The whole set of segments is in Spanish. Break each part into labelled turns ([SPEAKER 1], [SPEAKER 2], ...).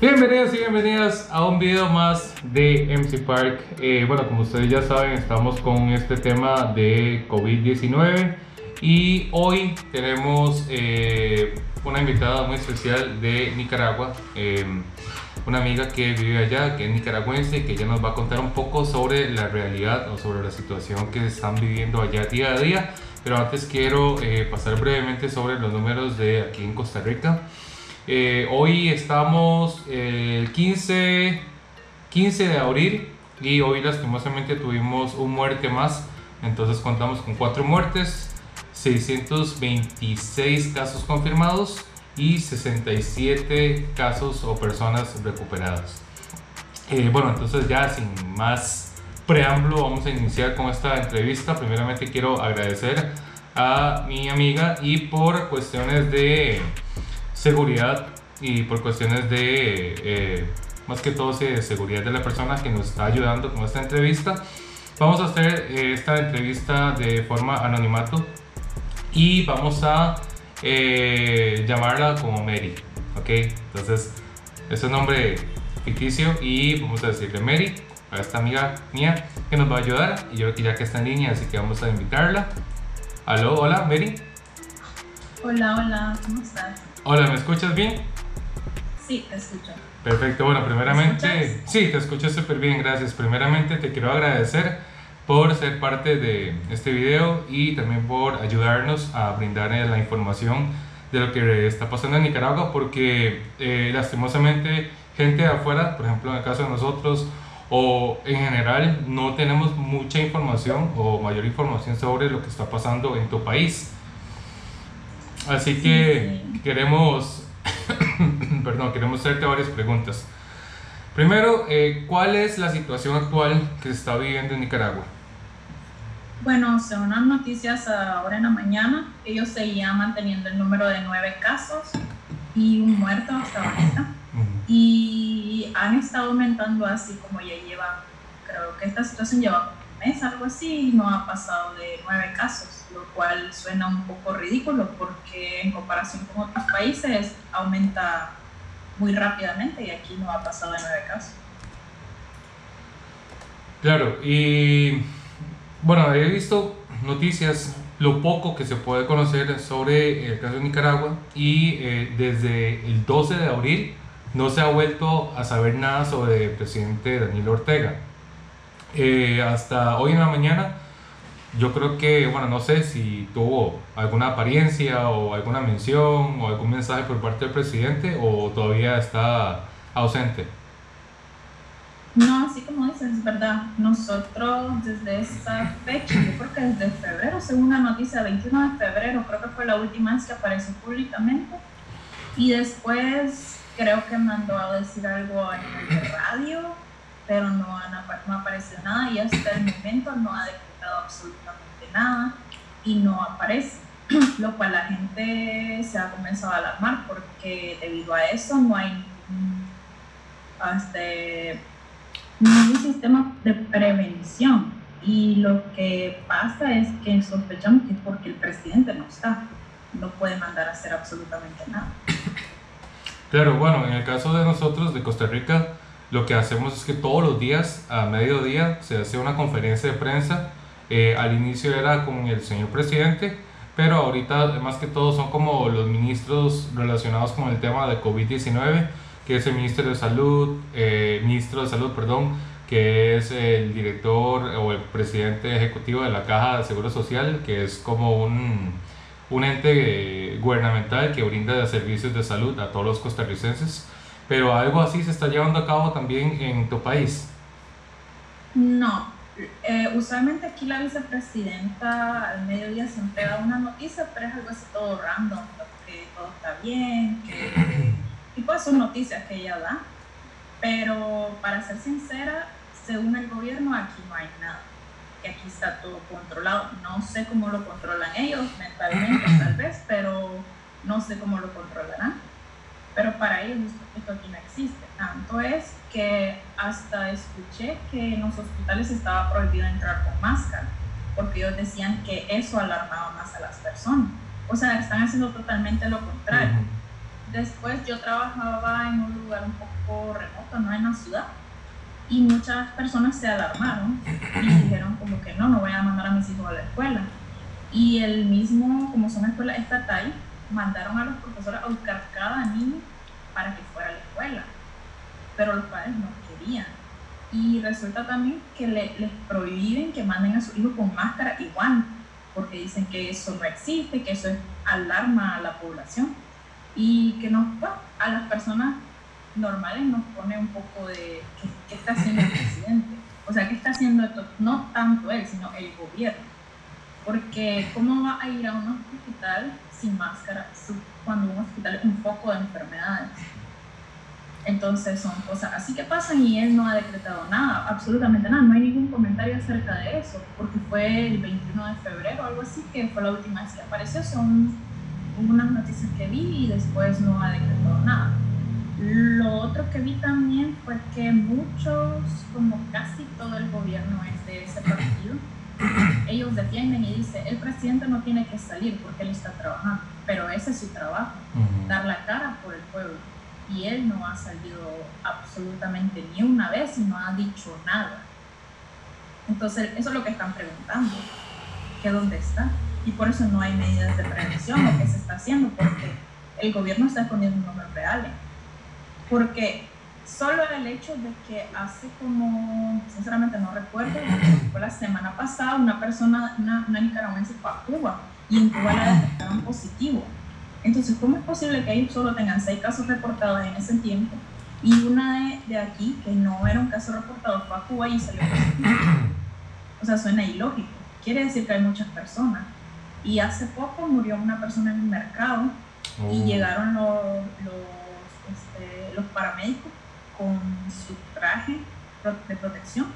[SPEAKER 1] Bienvenidos y bienvenidas a un video más de MC Park. Eh, bueno, como ustedes ya saben, estamos con este tema de COVID-19 y hoy tenemos eh, una invitada muy especial de Nicaragua, eh, una amiga que vive allá, que es nicaragüense, que ya nos va a contar un poco sobre la realidad o sobre la situación que están viviendo allá día a día. Pero antes quiero pasar brevemente sobre los números de aquí en Costa Rica. Eh, hoy estamos el 15, 15 de abril y hoy lastimosamente tuvimos un muerte más. Entonces contamos con 4 muertes, 626 casos confirmados y 67 casos o personas recuperadas. Eh, bueno, entonces ya sin más preámbulo vamos a iniciar con esta entrevista. Primeramente quiero agradecer a mi amiga y por cuestiones de seguridad y por cuestiones de, eh, más que todo, de seguridad de la persona que nos está ayudando con esta entrevista. Vamos a hacer eh, esta entrevista de forma anonimato y vamos a eh, llamarla como Mary, ¿ok? Entonces, es nombre ficticio y vamos a decirle Mary a esta amiga mía que nos va a ayudar y yo creo que ya que está en línea, así que vamos a invitarla. Aló, hola, Mary.
[SPEAKER 2] Hola, hola, ¿cómo estás?
[SPEAKER 1] Hola, ¿me escuchas bien?
[SPEAKER 2] Sí, te escucho.
[SPEAKER 1] Perfecto, bueno, primeramente, sí, te escucho súper bien, gracias. Primeramente te quiero agradecer por ser parte de este video y también por ayudarnos a brindar la información de lo que está pasando en Nicaragua, porque eh, lastimosamente gente de afuera, por ejemplo en el caso de nosotros, o en general no tenemos mucha información o mayor información sobre lo que está pasando en tu país. Así que queremos, perdón, queremos hacerte varias preguntas. Primero, eh, ¿cuál es la situación actual que se está viviendo en Nicaragua?
[SPEAKER 2] Bueno, según las noticias ahora en la mañana, ellos seguían manteniendo el número de nueve casos y un muerto hasta ahorita. Y han estado aumentando así como ya lleva, creo que esta situación lleva mes, algo así, y no ha pasado de nueve casos lo cual suena un poco ridículo porque en comparación con otros países aumenta muy rápidamente y aquí no ha pasado de nueve casos.
[SPEAKER 1] Claro, y bueno, he visto noticias, lo poco que se puede conocer sobre el caso de Nicaragua y eh, desde el 12 de abril no se ha vuelto a saber nada sobre el presidente Daniel Ortega. Eh, hasta hoy en la mañana yo creo que, bueno, no sé si tuvo alguna apariencia o alguna mención o algún mensaje por parte del presidente o todavía está ausente.
[SPEAKER 2] No, así como dices, es verdad. Nosotros desde esa fecha, yo creo que desde febrero, según una noticia, 21 de febrero, creo que fue la última vez que apareció públicamente. Y después creo que mandó a decir algo en el radio, pero no, no apareció nada y hasta el momento no ha absolutamente nada y no aparece, lo cual la gente se ha comenzado a alarmar porque debido a eso no hay este, ningún sistema de prevención y lo que pasa es que sospechamos que es porque el presidente no está, no puede mandar a hacer absolutamente nada.
[SPEAKER 1] Claro, bueno, en el caso de nosotros de Costa Rica, lo que hacemos es que todos los días a mediodía se hace una conferencia de prensa eh, al inicio era con el señor presidente, pero ahorita más que todo son como los ministros relacionados con el tema de COVID-19, que es el ministro de Salud, eh, ministro de Salud, perdón, que es el director o el presidente ejecutivo de la Caja de Seguro Social, que es como un, un ente gubernamental que brinda servicios de salud a todos los costarricenses. Pero algo así se está llevando a cabo también en tu país.
[SPEAKER 2] No, eh, usualmente aquí la vicepresidenta al mediodía se entrega una noticia, pero es algo así todo random, que todo está bien, que tipo son noticias que ella da. Pero para ser sincera, según el gobierno aquí no hay nada, que aquí está todo controlado. No sé cómo lo controlan ellos mentalmente tal vez, pero no sé cómo lo controlarán. Pero para ellos esto aquí no existe. Tanto es que hasta escuché que en los hospitales estaba prohibido entrar con máscara, porque ellos decían que eso alarmaba más a las personas. O sea, están haciendo totalmente lo contrario. después yo trabajaba en un lugar un poco remoto, no en la ciudad, y muchas personas se alarmaron y dijeron como que no, no voy a mandar a mis hijos a la escuela. Y el mismo, como son escuelas estatal, mandaron a los profesores a buscar cada niño para que fuera a la escuela. Pero los padres no querían. Y resulta también que les prohíben que manden a sus hijos con máscara y guantes, porque dicen que eso no existe, que eso es alarma a la población y que nos, a las personas normales nos pone un poco de qué, está haciendo el presidente. O sea, ¿qué está haciendo esto? No tanto él, sino el gobierno. Porque ¿cómo va a ir a un hospital sin máscara cuando un hospital es un foco de enfermedades? Entonces son cosas así que pasan y él no ha decretado nada, absolutamente nada, no hay ningún comentario acerca de eso, porque fue el 21 de febrero o algo así que fue la última vez que apareció, son unas noticias que vi y después no ha decretado nada. Lo otro que vi también fue que muchos, como casi todo el gobierno es de ese partido, ellos defienden y dicen, el presidente no tiene que salir porque él está trabajando, pero ese es su trabajo, dar la cara por el pueblo. Y él no ha salido absolutamente ni una vez y no ha dicho nada. Entonces, eso es lo que están preguntando, que dónde está. Y por eso no hay medidas de prevención, lo que se está haciendo, porque el gobierno está escondiendo números reales porque solo el hecho de que hace como, sinceramente no recuerdo, fue la semana pasada, una persona, una, nicaragüense fue a Cuba y en Cuba la detectaron positivo. Entonces, ¿cómo es posible que ellos solo tengan seis casos reportados en ese tiempo y una de, de aquí, que no era un caso reportado, fue a Cuba y salió positivo? O sea, suena ilógico. Quiere decir que hay muchas personas. Y hace poco murió una persona en el mercado y oh. llegaron los, los este, los paramédicos con su traje de protección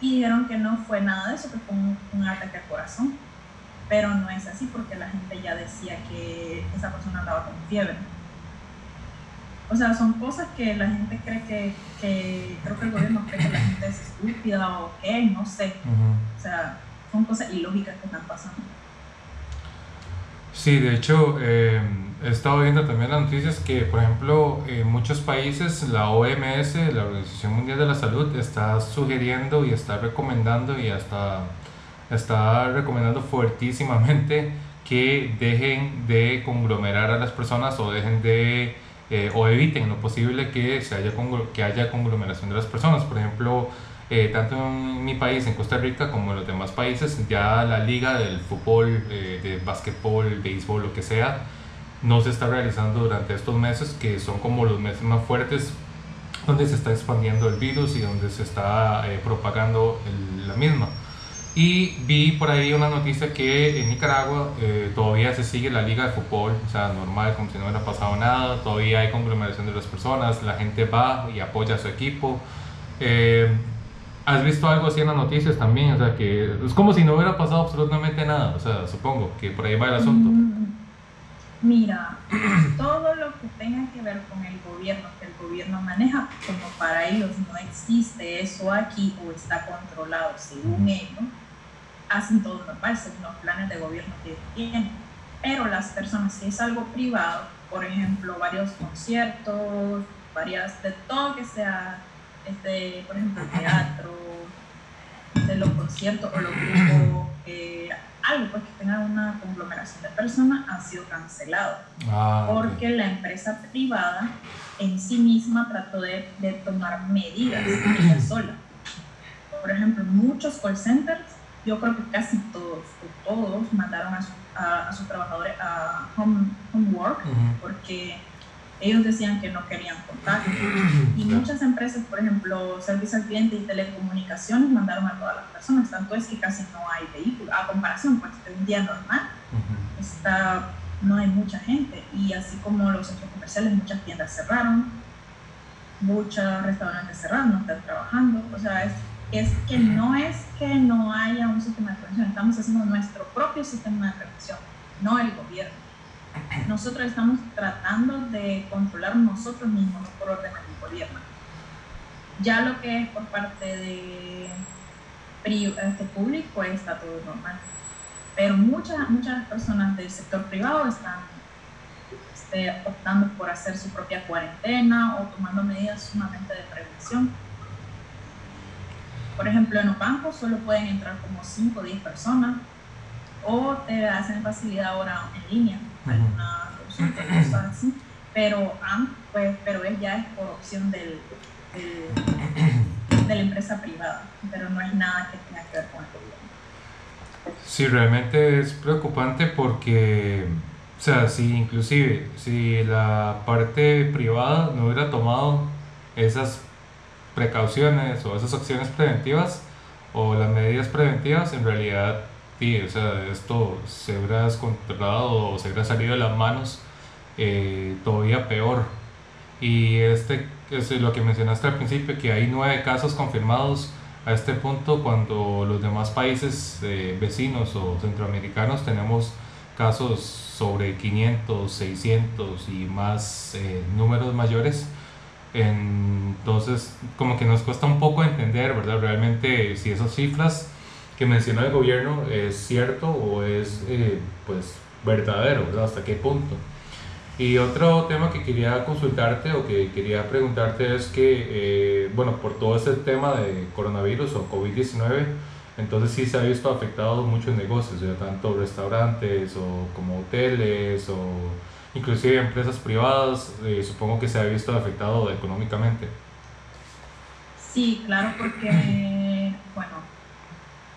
[SPEAKER 2] y dijeron que no fue nada de eso, que fue un, ataque al corazón. Pero no es así porque la gente ya decía que esa persona andaba con fiebre. O sea, son cosas que la gente cree que, que creo que el gobierno cree que la gente es estúpida o qué, no sé. O sea, son cosas ilógicas que están pasando.
[SPEAKER 1] Sí, de hecho, eh, he estado viendo también las noticias que, por ejemplo, en muchos países la OMS, la Organización Mundial de la Salud, está sugiriendo y está recomendando y hasta está recomendando fuertísimamente que dejen de conglomerar a las personas o dejen de eh, o eviten lo posible que, se haya, que haya conglomeración de las personas. Por ejemplo, eh, tanto en mi país, en Costa Rica, como en los demás países, ya la liga del fútbol, eh, de básquetbol, béisbol, lo que sea, no se está realizando durante estos meses, que son como los meses más fuertes, donde se está expandiendo el virus y donde se está eh, propagando la misma. Y vi por ahí una noticia que en Nicaragua todavía se sigue la liga de fútbol, o sea, normal, como si no hubiera pasado nada, todavía hay conglomeración de las personas, la gente va y apoya a su equipo. ¿Has visto algo así en las noticias también? O sea, que es como si no hubiera pasado absolutamente nada. O sea, supongo que por ahí va el asunto. Mm,
[SPEAKER 2] mira, todo lo que tenga que ver con el gobierno, que el gobierno maneja, como para ellos no existe eso aquí o está controlado según ellos, hacen todo normal según los planes de gobierno que tienen. Pero las personas, si es algo privado, por ejemplo, varios conciertos, varias, de todo que sea este, por ejemplo, teatro, de los conciertos o los grupos, eh, algo pues, que tenga una conglomeración de personas ha sido cancelado. Ah, porque la empresa privada en sí misma trató de, de tomar medidas ella sola. Por ejemplo, muchos call centers, yo creo que casi todos, todos mandaron a, a, sus trabajadores a home, work porque ellos decían que no querían contacto. Y muchas empresas, por ejemplo, servicio al cliente y telecomunicaciones, mandaron a todas las personas. Tanto es que casi no hay vehículos. A comparación, pues, de un día normal, está, no hay mucha gente. Y así como los centros comerciales, muchas tiendas cerraron, muchos restaurantes cerraron, no están trabajando. O sea, es, es que no es que no haya un sistema de prevención, estamos haciendo nuestro propio sistema de prevención, no el gobierno nosotros estamos tratando de controlar nosotros mismos por orden del gobierno. Ya lo que es por parte de este público está todo normal. Pero muchas, muchas personas del sector privado están, esté optando por hacer su propia cuarentena o tomando medidas sumamente de prevención. Por ejemplo, en los bancos solo pueden entrar como 5 o 10 personas o te hacen facilidad ahora en línea, alguna opción, cosas así, pero, pues, pero es ya es por opción del, de la empresa privada, pero no hay nada que tenga que ver con el gobierno.
[SPEAKER 1] Sí, realmente es preocupante porque, o sea, si inclusive, si la parte privada no hubiera tomado esas precauciones o esas acciones preventivas o las medidas preventivas, en realidad, sí, o sea, esto se hubiera descontrolado o se hubiera salido de las manos eh, todavía peor. Y este es lo que mencionaste al principio, que hay nueve casos confirmados a este punto cuando los demás países eh, vecinos o centroamericanos tenemos casos sobre 500, 600 y más eh, números mayores. Entonces, como que nos cuesta un poco entender, ¿verdad? Realmente si esas cifras que menciona el gobierno es cierto o es, eh, pues, verdadero, ¿verdad? ¿Hasta qué punto? Y otro tema que quería consultarte o que quería preguntarte es que, eh, bueno, por todo este tema de coronavirus o COVID-19, entonces sí se ha visto afectado muchos negocios, ya tanto restaurantes o como hoteles o inclusive empresas privadas, eh, supongo que se ha visto afectado económicamente.
[SPEAKER 2] Sí, claro, porque,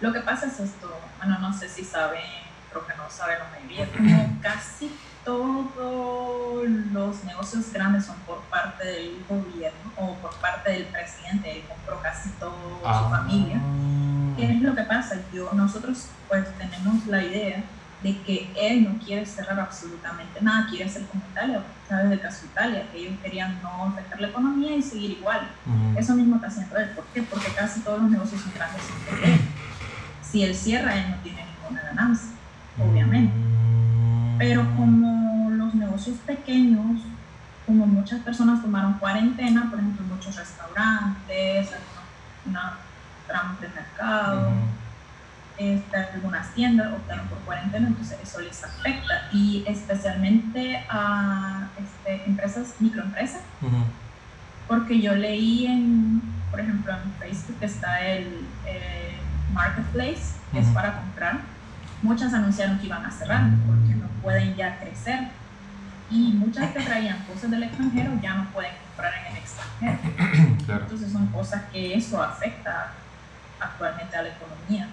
[SPEAKER 2] lo que pasa es esto, bueno, no sé si saben, creo que no saben la mayoría, como casi todos los negocios grandes son por parte del gobierno o por parte del presidente, él compró casi toda su ah. familia. ¿Qué es lo que pasa? Yo, nosotros pues tenemos la idea de que él no quiere cerrar absolutamente nada, quiere hacer como Italia, ¿sabes? El caso de Italia, que ellos querían no afectar la economía y seguir igual. Eso mismo está haciendo él. ¿Por qué? Porque casi todos los negocios son grandes él. Si él cierra, él no tiene ninguna ganancia, obviamente. Pero como los negocios pequeños, como muchas personas tomaron cuarentena, por ejemplo, muchos restaurantes, algunos tramos de mercado, este, algunas tiendas optaron por cuarentena, entonces eso les afecta. Y especialmente a este, empresas, microempresas, porque yo leí en, por ejemplo, en Facebook está el Marketplace, que es para comprar, muchas anunciaron que iban a cerrar porque no pueden ya crecer y muchas que traían cosas del extranjero ya no pueden comprar en el extranjero. Entonces son cosas que eso afecta actualmente a la economía.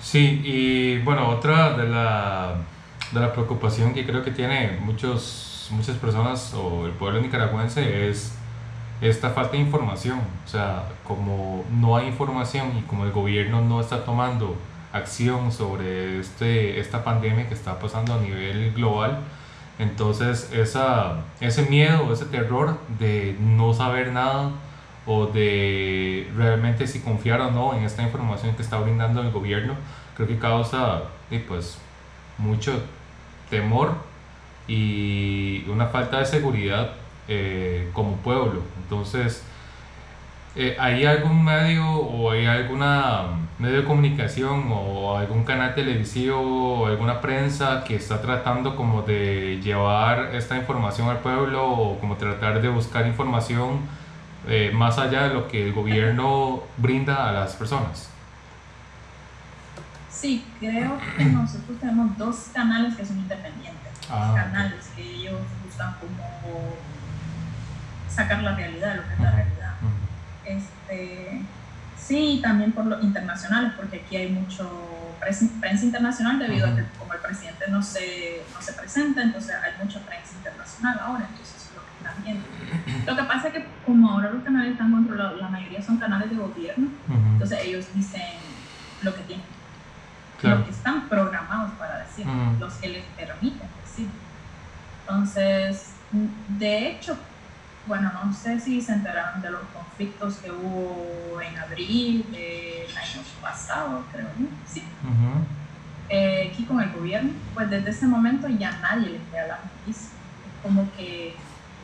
[SPEAKER 1] Sí, y bueno, otra de la, de la preocupación que creo que tiene muchos, muchas personas o el pueblo nicaragüense es esta falta de información. O sea, como no hay información y como el gobierno no está tomando acción sobre este, esta pandemia que está pasando a nivel global, entonces esa, ese miedo, ese terror de no saber nada o de realmente si confiar o no en esta información que está brindando el gobierno, creo que causa pues, mucho temor y una falta de seguridad eh, como pueblo. Entonces, eh, ¿hay algún medio o hay alguna medio de comunicación o algún canal televisivo o alguna prensa que está tratando como de llevar esta información al pueblo o como tratar de buscar información eh, más allá de lo que el gobierno brinda a las personas?
[SPEAKER 2] Sí, creo que nosotros tenemos dos canales que son independientes. Ah, canales que ellos buscan como sacar la realidad, lo que es la realidad. Este, sí, también por lo internacional, porque aquí hay mucho prensa, internacional debido a que como el presidente no se, no se presenta, entonces hay mucha prensa internacional ahora, entonces eso es lo que están viendo. Lo que pasa es que como ahora los canales están controlados, la mayoría son canales de gobierno, entonces ellos dicen lo que tienen, lo que están programados para decir, los que les permiten decir. Entonces, de hecho, bueno, no sé si se enteraron de los conflictos que hubo en abril del año pasado, creo, Sí. Eh, aquí con el gobierno, pues desde ese momento ya nadie le crea las noticias. Como que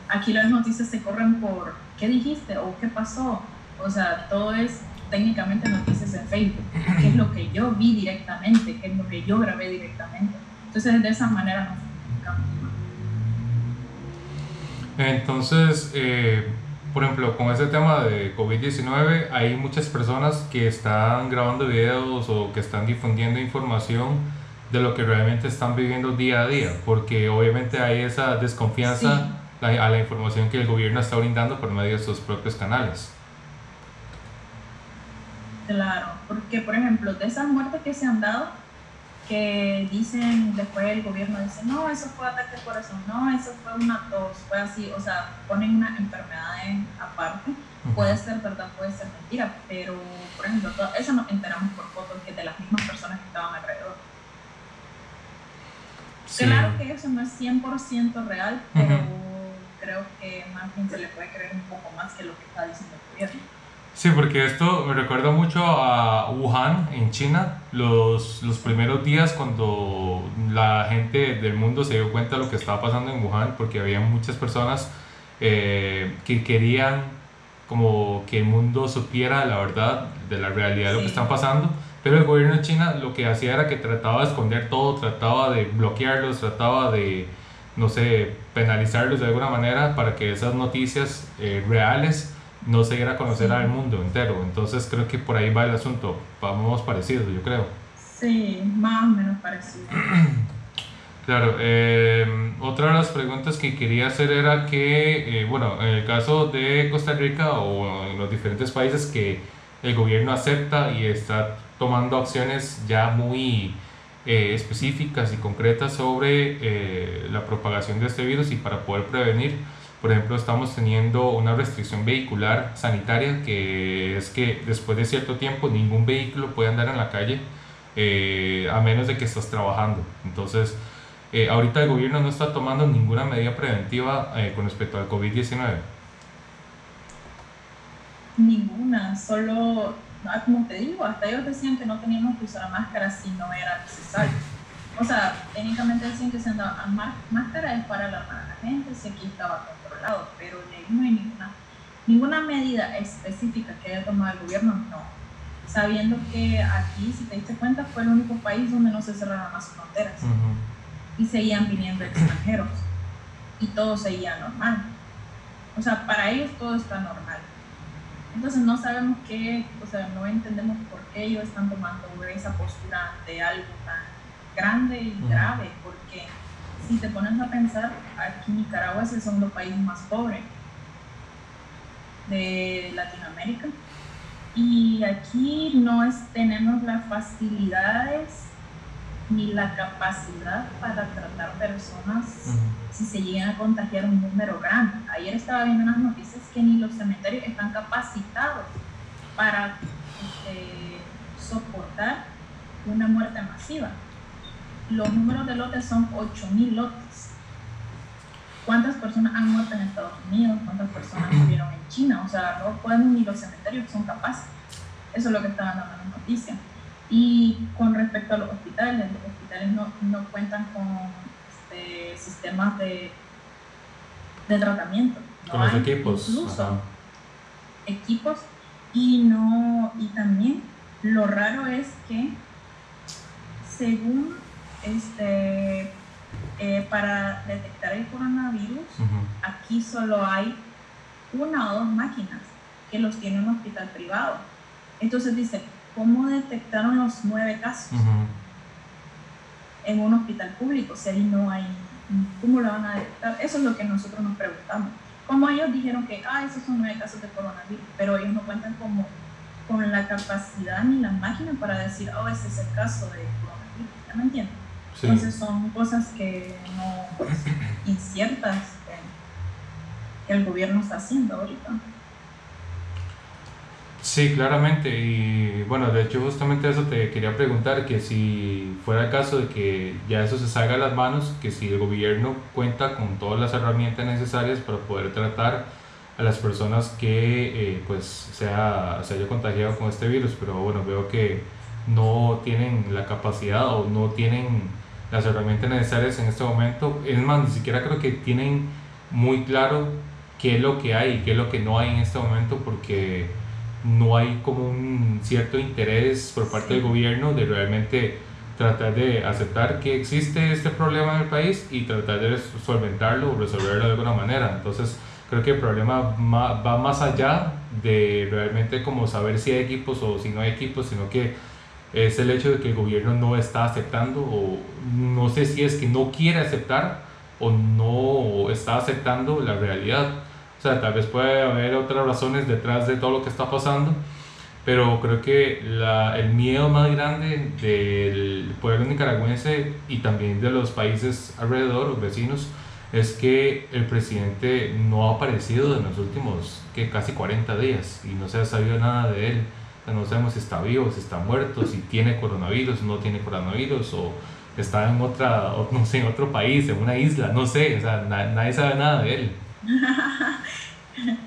[SPEAKER 2] aquí las noticias se corren por qué dijiste o qué pasó. O sea, todo es técnicamente noticias en Facebook, qué es lo que yo vi directamente, qué es lo que yo grabé directamente. Entonces, de esa manera
[SPEAKER 1] Entonces, eh, por ejemplo, con este tema de COVID-19, hay muchas personas que están grabando videos o que están difundiendo información de lo que realmente están viviendo día a día, porque obviamente hay esa desconfianza a la información que el gobierno está brindando por medio de sus propios canales.
[SPEAKER 2] Claro, porque por ejemplo, de esas muertes que se han dado, que dicen, después el gobierno dice, no, eso fue ataque al corazón, no, eso fue una tos, fue así, o sea, ponen una enfermedad aparte, puede ser verdad, puede ser mentira, pero, por ejemplo, eso nos enteramos por fotos que de las mismas personas que estaban alrededor. Claro que eso no es 100% real, pero creo que más bien se le puede creer un poco más que lo que está diciendo el gobierno.
[SPEAKER 1] Sí, porque esto me recuerda mucho a Wuhan, en China, los, los primeros días cuando la gente del mundo se dio cuenta de lo que estaba pasando en Wuhan, porque había muchas personas eh, que querían como que el mundo supiera la verdad de la realidad de lo que está pasando, pero el gobierno de China lo que hacía era que trataba de esconder todo, trataba de bloquearlos, trataba de, no sé, penalizarlos de alguna manera para que esas noticias eh, reales no se diera a conocer al mundo entero. Entonces creo que por ahí va el asunto. Vamos parecidos, yo creo.
[SPEAKER 2] Sí, más o menos parecido.
[SPEAKER 1] Claro, eh, otra de las preguntas que quería hacer era que, eh, bueno, en el caso de Costa Rica o en los diferentes países que el gobierno acepta y está tomando acciones ya muy eh, específicas y concretas sobre la propagación de este virus y para poder prevenir, por ejemplo, estamos teniendo una restricción vehicular sanitaria que es que después de cierto tiempo ningún vehículo puede andar en la calle eh, a menos de que estás trabajando. Entonces, eh, ahorita el gobierno no está tomando ninguna medida preventiva eh, con respecto al COVID-19.
[SPEAKER 2] Ninguna, solo, ah, como te digo, hasta ellos decían que no teníamos que usar máscara si no era necesario. O sea, técnicamente decían que se andaba máscara es para alarmar a la gente, si aquí estaba pero no hay ninguna, ninguna medida específica que haya tomado el gobierno, no. Sabiendo que aquí, si te diste cuenta, fue el único país donde no se cerraron más fronteras y seguían viniendo extranjeros y todo seguía normal. O sea, para ellos todo está normal. Entonces no sabemos qué, o sea, no entendemos por qué ellos están tomando esa postura de algo tan grande y grave, porque si te pones a pensar, aquí Nicaragua es el segundo país más pobre de Latinoamérica. Y aquí no es, tenemos las facilidades ni la capacidad para tratar personas si se llegan a contagiar un número grande. Ayer estaba viendo unas noticias que ni los cementerios están capacitados para este, soportar una muerte masiva los números de lotes son 8.000 lotes. ¿Cuántas personas han muerto en Estados Unidos? ¿Cuántas personas murieron en China? O sea, no pueden ni los cementerios son capaces. Eso es lo que está dando la noticia. Y con respecto a los hospitales, los hospitales no, no cuentan con este, sistemas de, de tratamiento.
[SPEAKER 1] con los equipos.
[SPEAKER 2] Incluso equipos. Y, no, y también lo raro es que según este, eh, para detectar el coronavirus, aquí solo hay una o dos máquinas que los tiene un hospital privado. Entonces dice, ¿cómo detectaron los nueve casos en un hospital público si ahí no hay, cómo lo van a detectar? Eso es lo que nosotros nos preguntamos. Como ellos dijeron que, ah, esos son nueve casos de coronavirus, pero ellos no cuentan como con la capacidad ni la máquina para decir, oh, ese es el caso de coronavirus. ¿Ya me Entonces son cosas que no, pues, inciertas que, el gobierno está haciendo ahorita.
[SPEAKER 1] Sí, claramente. Y bueno, de hecho justamente eso te quería preguntar, que si fuera el caso de que ya eso se salga de las manos, que si el gobierno cuenta con todas las herramientas necesarias para poder tratar a las personas que eh, pues sea, se haya contagiado con este virus, pero bueno, veo que no tienen la capacidad o no tienen las herramientas necesarias en este momento. Es más, ni siquiera creo que tienen muy claro qué es lo que hay y qué es lo que no hay en este momento porque no hay como un cierto interés por parte del gobierno de realmente tratar de aceptar que existe este problema en el país y tratar de solventarlo o resolverlo de alguna manera. Entonces, creo que el problema va más allá de realmente como saber si hay equipos o si no hay equipos, sino que es el hecho de que el gobierno no está aceptando o no sé si es que no quiere aceptar o no está aceptando la realidad. O sea, tal vez puede haber otras razones detrás de todo lo que está pasando, pero creo que la, el miedo más grande del pueblo nicaragüense y también de los países alrededor, los vecinos, es que el presidente no ha aparecido en los últimos que casi 40 días y no se ha sabido nada de él. No sabemos si está vivo, si está muerto, si tiene coronavirus, no tiene coronavirus o está en otra, no sé, en otro país, en una isla, no sé, o sea, nadie sabe nada de él.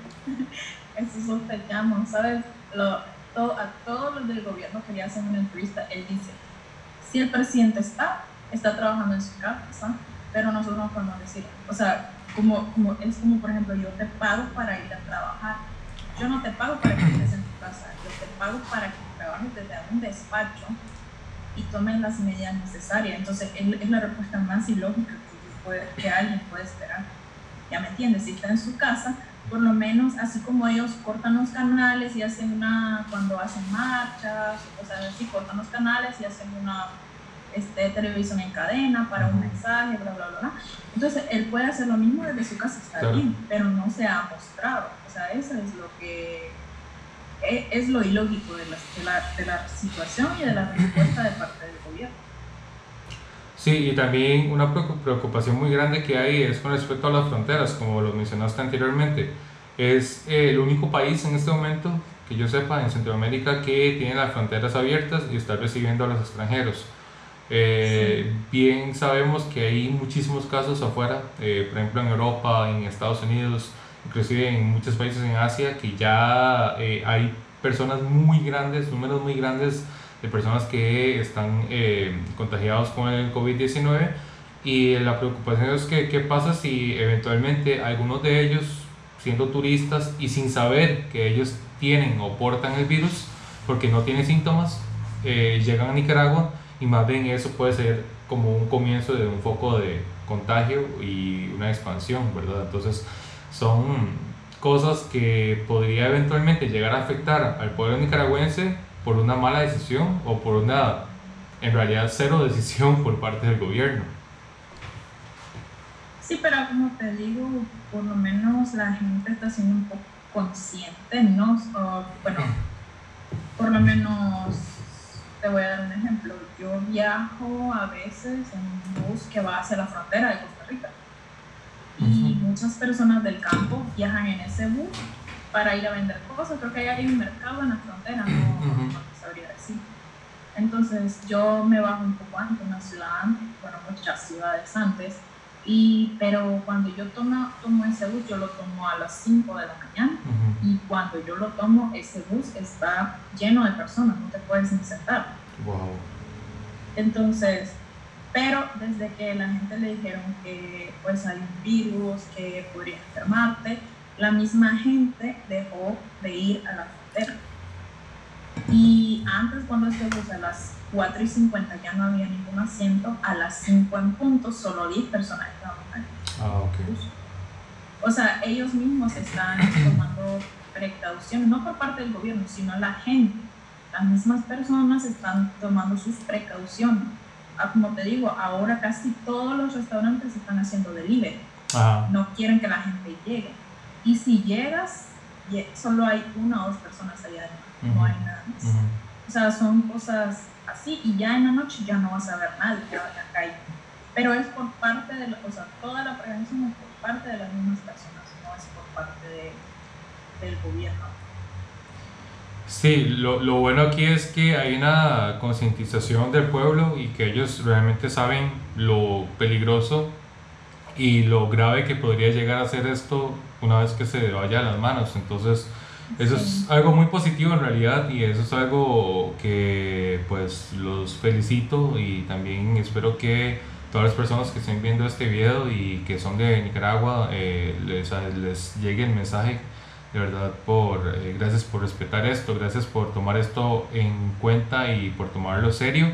[SPEAKER 2] Eso sospechamos, ¿sabes? Lo, todo, a todos los del gobierno que le hacen una entrevista, él dice, si el presidente está, está trabajando en su casa, pero nosotros no podemos decir, o sea, como, como, es como por ejemplo, yo te pago para ir a trabajar, yo no te pago para que estés en casa, yo te pago para que trabajes desde un despacho y tomen las medidas necesarias. Entonces, es la respuesta más ilógica que, que alguien puede esperar. ¿Ya me entiendes? Si está en su casa, por lo menos así como ellos cortan los canales y hacen una, cuando hacen marchas, o sea, así cortan los canales y hacen una este, televisión en cadena para un mensaje, bla, bla, bla. Entonces, él puede hacer lo mismo desde su casa, está bien, pero no se ha mostrado. O sea, eso es lo que e, es lo ilógico de la, de la, situación y de la respuesta de parte del gobierno.
[SPEAKER 1] Sí, y también una preocupación muy grande que hay es con respecto a las fronteras, como lo mencionaste anteriormente. Es el único país en este momento, que yo sepa, en Centroamérica que tiene las fronteras abiertas y está recibiendo a los extranjeros. Eh, bien sabemos que hay muchísimos casos afuera, eh, por ejemplo en Europa, en Estados Unidos, inclusive en muchos países en Asia, que ya eh, hay personas muy grandes, números muy grandes de personas que están eh, contagiados con el COVID-19 y la preocupación es que qué pasa si eventualmente algunos de ellos, siendo turistas y sin saber que ellos tienen o portan el virus, porque no tienen síntomas, eh, llegan a Nicaragua y más bien eso puede ser como un comienzo de un foco de contagio y una expansión, ¿verdad? Entonces, son cosas que podría eventualmente llegar a afectar al pueblo nicaragüense por una mala decisión o por una, en realidad, cero decisión por parte del gobierno.
[SPEAKER 2] Sí, pero como te digo, por lo menos la gente está siendo un poco consciente, ¿no? bueno, por lo menos te voy a dar un ejemplo. Yo viajo a veces en un bus que va hacia la frontera de Costa Rica muchas personas del campo viajan en ese bus para ir a vender cosas. Creo que hay un mercado en la frontera, no, sabría decir. Entonces yo me bajo un poco antes, una ciudad bueno, muchas ciudades antes, y, pero cuando yo tomo, tomo ese bus, yo lo tomo a las 5 de la mañana y cuando yo lo tomo, ese bus está lleno de personas, no te puedes ni sentar. Wow. Entonces, pero desde que la gente le dijeron que pues hay un virus que podría enfermarte, la misma gente dejó de ir a la frontera. Y antes cuando estuvimos a las 4 y 50 ya no había ningún asiento, a las 5 en punto solo 10 personas estaban ahí. Ah, ok. O sea, ellos mismos están tomando precauciones, no por parte del gobierno, sino la gente. Las mismas personas están tomando sus precauciones como te digo, ahora casi todos los restaurantes están haciendo delivery. No quieren que la gente llegue. Y si llegas, solo hay una o dos personas allá adentro, no hay nada más. O sea, son cosas así y ya en la noche ya no vas a ver nadie en la calle. Pero es por parte de, la, o sea, toda la prevención es por parte de las mismas personas, no es por parte del gobierno.
[SPEAKER 1] Sí, lo, lo, bueno aquí es que hay una concientización del pueblo y que ellos realmente saben lo peligroso y lo grave que podría llegar a ser esto una vez que se vaya a las manos. Entonces, eso es algo muy positivo en realidad y eso es algo que pues los felicito y también espero que todas las personas que estén viendo este video y que son de Nicaragua eh, les, les llegue el mensaje de verdad por eh, gracias por respetar esto, gracias por tomar esto en cuenta y por tomarlo serio.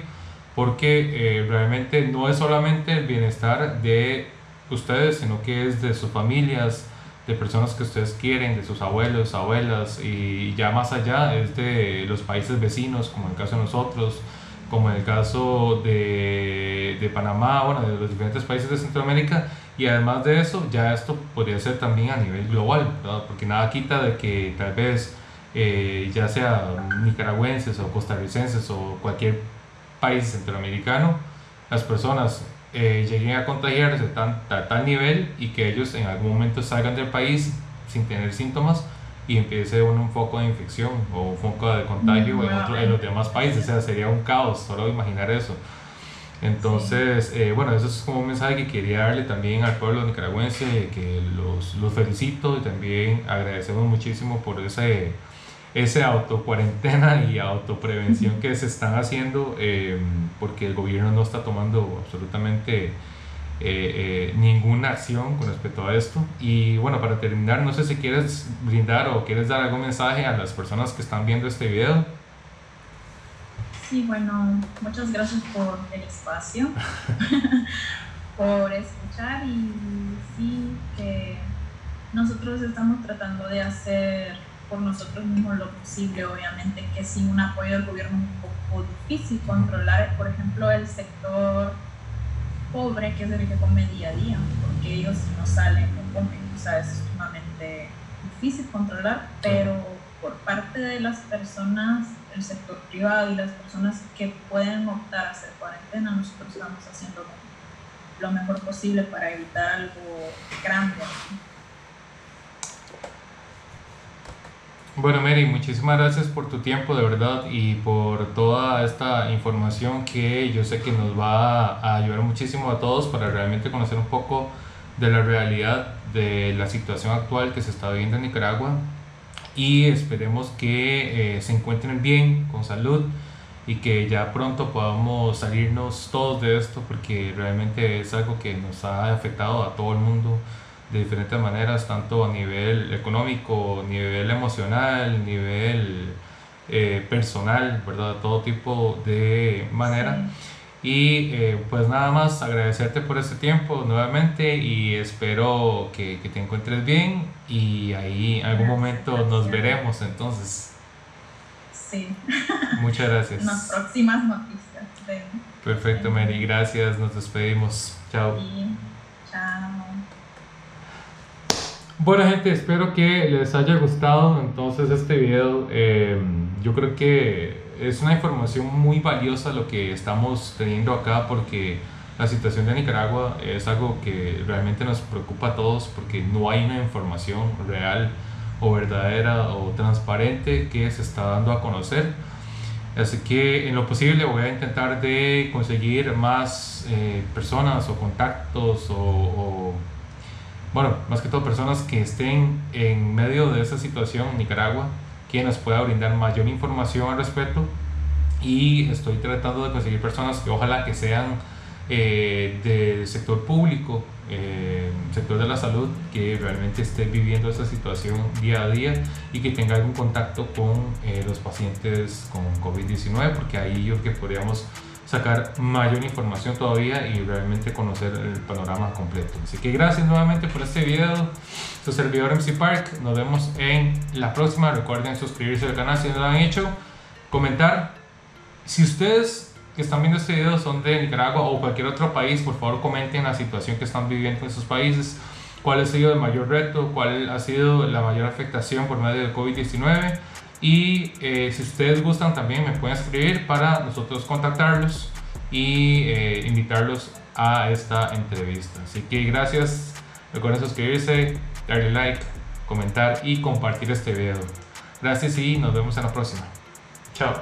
[SPEAKER 1] porque eh, realmente no es solamente el bienestar de ustedes, sino que es de sus familias, de personas que ustedes quieren, de sus abuelos, abuelas, y ya más allá es de los países vecinos, como en el caso de nosotros, como en el caso de, de Panamá, bueno, de los diferentes países de Centroamérica, y además de eso, ya esto podría ser también a nivel global, porque nada quita de que tal vez eh, ya sea nicaragüenses o costarricenses o cualquier país centroamericano, las personas eh, lleguen a contagiarse tan, a tal nivel y que ellos en algún momento salgan del país sin tener síntomas y empiece un, foco de infección o un foco de contagio en, en, los demás países. O sea, sería un caos, solo imaginar eso. Entonces, eh, bueno, eso es como un mensaje que quería darle también al pueblo nicaragüense, que los, los felicito y también agradecemos muchísimo por ese ese autocuarentena y autoprevención que se están haciendo eh, porque el gobierno no está tomando absolutamente eh, eh, ninguna acción con respecto a esto. Y bueno, para terminar, no sé si quieres brindar o quieres dar algún mensaje a las personas que están viendo este video.
[SPEAKER 2] Sí, bueno, muchas gracias por el espacio, por escuchar y sí que nosotros estamos tratando de hacer por nosotros mismos lo posible, obviamente que sin un apoyo del gobierno es un poco difícil controlar, por ejemplo, el sector pobre, que es el que come día a día, porque ellos no salen, no comen, o sea, es sumamente difícil controlar, pero por parte de las personas, el sector privado y las personas que pueden optar a hacer cuarentena, nosotros estamos haciendo lo mejor posible para evitar algo grande.
[SPEAKER 1] Bueno, Mary, muchísimas gracias por tu tiempo, de verdad, y por toda esta información que yo sé que nos va a ayudar muchísimo a todos para realmente conocer un poco de la realidad de la situación actual que se está viviendo en Nicaragua. Y esperemos que eh, se encuentren bien, con salud, y que ya pronto podamos salirnos todos de esto, porque realmente es algo que nos ha afectado a todo el mundo de diferentes maneras, tanto a nivel económico, nivel emocional, nivel eh, personal, ¿verdad? Todo tipo de manera. Y eh, pues nada más agradecerte por este tiempo nuevamente y espero que, que te encuentres bien y ahí en algún momento nos veremos entonces.
[SPEAKER 2] Sí.
[SPEAKER 1] Muchas gracias.
[SPEAKER 2] Las próximas noticias.
[SPEAKER 1] Perfecto, Mary. Gracias. Nos despedimos. Chao.
[SPEAKER 2] Chao.
[SPEAKER 1] Bueno gente, espero que les haya gustado entonces este video. Em, yo creo que es una información muy valiosa lo que estamos teniendo acá porque la situación de Nicaragua es algo que realmente nos preocupa a todos porque no hay una información real o verdadera o transparente que se está dando a conocer. Así que en lo posible voy a intentar de conseguir más eh, personas o contactos o bueno, más que todo personas que estén en medio de esa situación en Nicaragua, que nos pueda brindar mayor información al respecto. Y estoy tratando de conseguir personas que ojalá que sean eh, del sector público, eh, sector de la salud, que realmente esté viviendo esa situación día a día y que tenga algún contacto con eh, los pacientes con COVID-19, porque ahí yo creo que podríamos sacar mayor información todavía y realmente conocer el panorama completo. Así que gracias nuevamente por este video. Su servidor MC Park. Nos vemos en la próxima. Recuerden suscribirse al canal si no lo han hecho. Comentar. Si ustedes que están viendo este video son de Nicaragua o cualquier otro país, por favor comenten la situación que están viviendo en sus países. ¿Cuál ha sido el mayor reto? ¿Cuál ha sido la mayor afectación por medio del COVID-19? Y eh, si ustedes gustan también me pueden escribir para nosotros contactarlos y eh, invitarlos a esta entrevista. Así que gracias. Recuerden suscribirse, darle like, comentar y compartir este video. Gracias y nos vemos en la próxima. Chao.